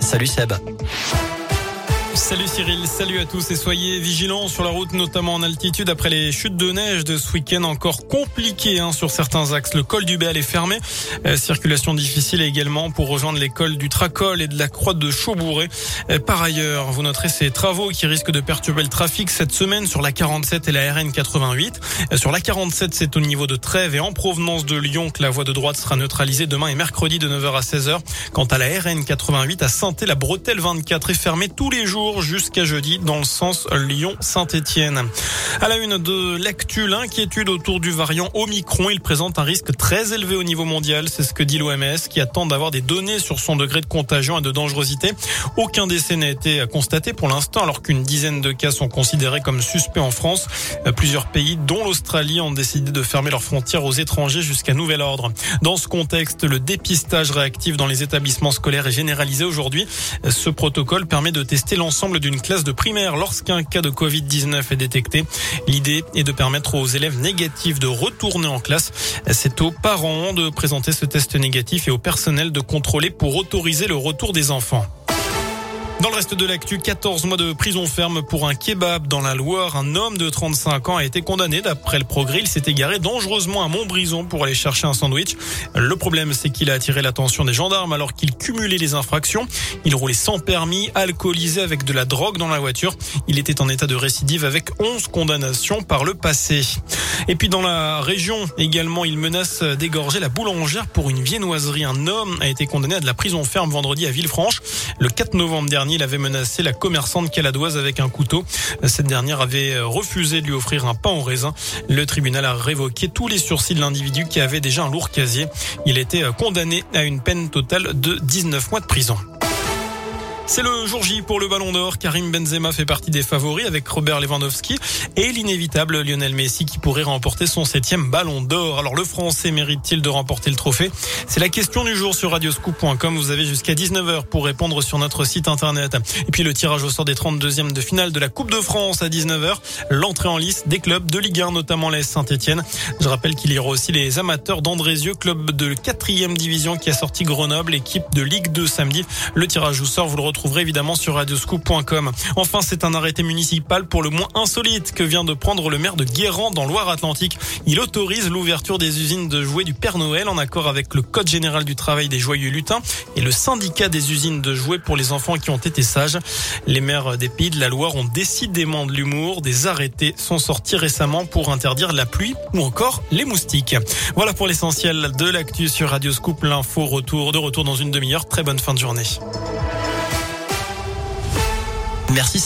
Salut Seb. Salut Cyril, salut à tous et soyez vigilants sur la route, notamment en altitude après les chutes de neige de ce week-end encore compliqué hein, sur certains axes. Le col du Béal est fermé, euh, circulation difficile également pour rejoindre les cols du Tracol et de la Croix de Chaubouré. Euh, par ailleurs, vous noterez ces travaux qui risquent de perturber le trafic cette semaine sur la 47 et la RN 88. Euh, sur la 47, c'est au niveau de Trèves et en provenance de Lyon que la voie de droite sera neutralisée demain et mercredi de 9h à 16h. Quant à la RN 88 à saint la bretelle 24 est fermée tous les jours jusqu'à jeudi dans le sens Lyon-Saint-Etienne. À la une de l'actu, l'inquiétude autour du variant Omicron. Il présente un risque très élevé au niveau mondial. C'est ce que dit l'OMS qui attend d'avoir des données sur son degré de contagion et de dangerosité. Aucun décès n'a été constaté pour l'instant alors qu'une dizaine de cas sont considérés comme suspects en France. Plusieurs pays, dont l'Australie, ont décidé de fermer leurs frontières aux étrangers jusqu'à nouvel ordre. Dans ce contexte, le dépistage réactif dans les établissements scolaires est généralisé aujourd'hui. Ce protocole permet de tester l'ensemble d'une classe de primaire lorsqu'un cas de Covid-19 est détecté. L'idée est de permettre aux élèves négatifs de retourner en classe. C'est aux parents de présenter ce test négatif et au personnel de contrôler pour autoriser le retour des enfants. Dans le reste de l'actu, 14 mois de prison ferme pour un kebab dans la Loire. Un homme de 35 ans a été condamné. D'après le progrès, il s'est égaré dangereusement à Montbrison pour aller chercher un sandwich. Le problème, c'est qu'il a attiré l'attention des gendarmes alors qu'il cumulait les infractions. Il roulait sans permis, alcoolisé avec de la drogue dans la voiture. Il était en état de récidive avec 11 condamnations par le passé. Et puis dans la région également, il menace d'égorger la boulangère pour une viennoiserie. Un homme a été condamné à de la prison ferme vendredi à Villefranche. Le 4 novembre dernier, il avait menacé la commerçante caladoise avec un couteau. Cette dernière avait refusé de lui offrir un pain au raisin. Le tribunal a révoqué tous les sursis de l'individu qui avait déjà un lourd casier. Il était condamné à une peine totale de 19 mois de prison. C'est le jour J pour le Ballon d'Or. Karim Benzema fait partie des favoris avec Robert Lewandowski et l'inévitable Lionel Messi qui pourrait remporter son septième Ballon d'Or. Alors le Français mérite-t-il de remporter le trophée? C'est la question du jour sur radioscoop.com. Vous avez jusqu'à 19h pour répondre sur notre site internet. Et puis le tirage au sort des 32e de finale de la Coupe de France à 19h. L'entrée en liste des clubs de Ligue 1, notamment l'AS Saint-Etienne. Je rappelle qu'il y aura aussi les amateurs d'Andrézieux, club de 4e division qui a sorti Grenoble, équipe de Ligue 2 samedi. Le tirage au sort, vous le retrouvez trouverez évidemment sur radioscoop.com. Enfin, c'est un arrêté municipal pour le moins insolite que vient de prendre le maire de Guérand dans Loire-Atlantique. Il autorise l'ouverture des usines de jouets du Père Noël en accord avec le Code général du travail des joyeux lutins et le syndicat des usines de jouets pour les enfants qui ont été sages. Les maires des pays de la Loire ont décidément de l'humour. Des arrêtés sont sortis récemment pour interdire la pluie ou encore les moustiques. Voilà pour l'essentiel de l'actu sur Radioscoop. L'info retour de retour dans une demi-heure. Très bonne fin de journée. Merci.